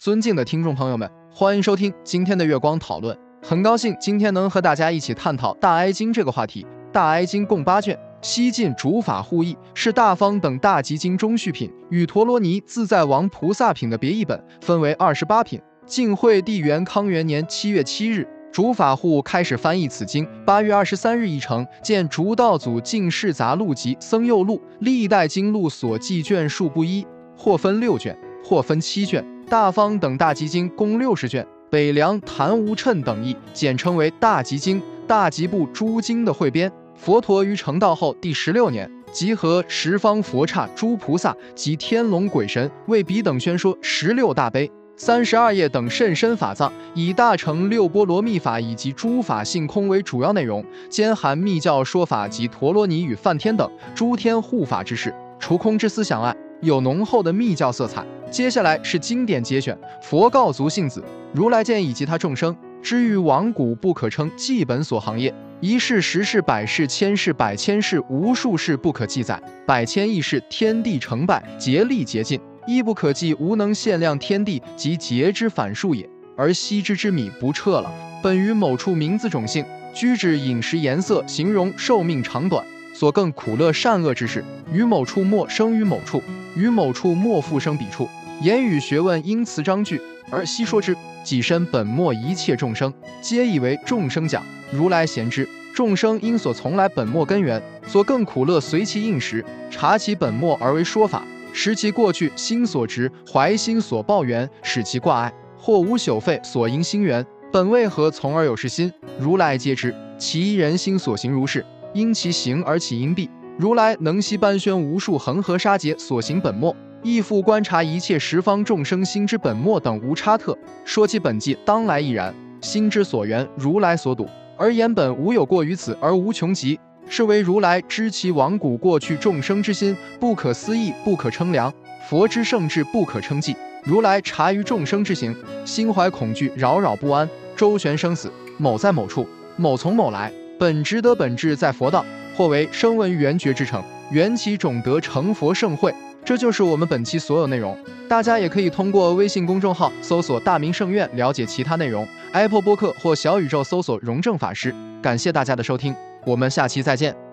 尊敬的听众朋友们，欢迎收听今天的月光讨论。很高兴今天能和大家一起探讨《大哀经》这个话题。《大哀经》共八卷，西晋主法互译，是大方等大集经中续品，与陀罗尼自在王菩萨品的别译本，分为二十八品。晋惠帝元康元年七月七日，主法护开始翻译此经。八月二十三日译成，见《竹道祖晋世杂录集》《僧佑录》《历代经录》所记卷数不一，或分六卷。或分七卷，大方等大集经共六十卷，北凉谭无称等译，简称为大集经。大集部诸经的汇编。佛陀于成道后第十六年，集合十方佛刹诸菩萨及天龙鬼神，为彼等宣说十六大悲、三十二页等甚深法藏，以大乘六波罗蜜法以及诸法性空为主要内容，兼含密教说法及陀罗尼与梵天等诸天护法之事，除空之思想外，有浓厚的密教色彩。接下来是经典节选，佛告足信子，如来见以及他众生，知于往古不可称记本所行业，一世、十世、百世、千世、百千世，无数世不可记载，百千亿世，天地成败，竭力竭尽，亦不可计，无能限量天地及劫之反数也。而昔之之米不彻了，本于某处名字种姓，居止饮食颜色，形容寿命长短。所更苦乐善恶之事，于某处莫生于某处，于某处莫复生彼处。言语学问因词章句而悉说之。己身本末一切众生，皆以为众生讲。如来贤之，众生因所从来本末根源，所更苦乐随其应时，察其本末而为说法，识其过去心所执，怀心所报缘，使其挂碍，或无朽废所因心缘，本为何从而有是心？如来皆知，其一人心所行如是。因其行而起因蔽，如来能悉般宣无数恒河沙劫所行本末，亦复观察一切十方众生心之本末等无差特，说其本际当来亦然。心之所缘，如来所睹，而言本无有过于此而无穷极，是为如来知其往古过去众生之心不可思议，不可称量。佛之圣智不可称计，如来察于众生之行，心怀恐惧，扰扰不安，周旋生死，某在某处，某从某来。本值得本质在佛道，或为声闻缘觉之城，缘起种德成佛盛会。这就是我们本期所有内容。大家也可以通过微信公众号搜索“大明圣院”了解其他内容。Apple 播客或小宇宙搜索“荣正法师”。感谢大家的收听，我们下期再见。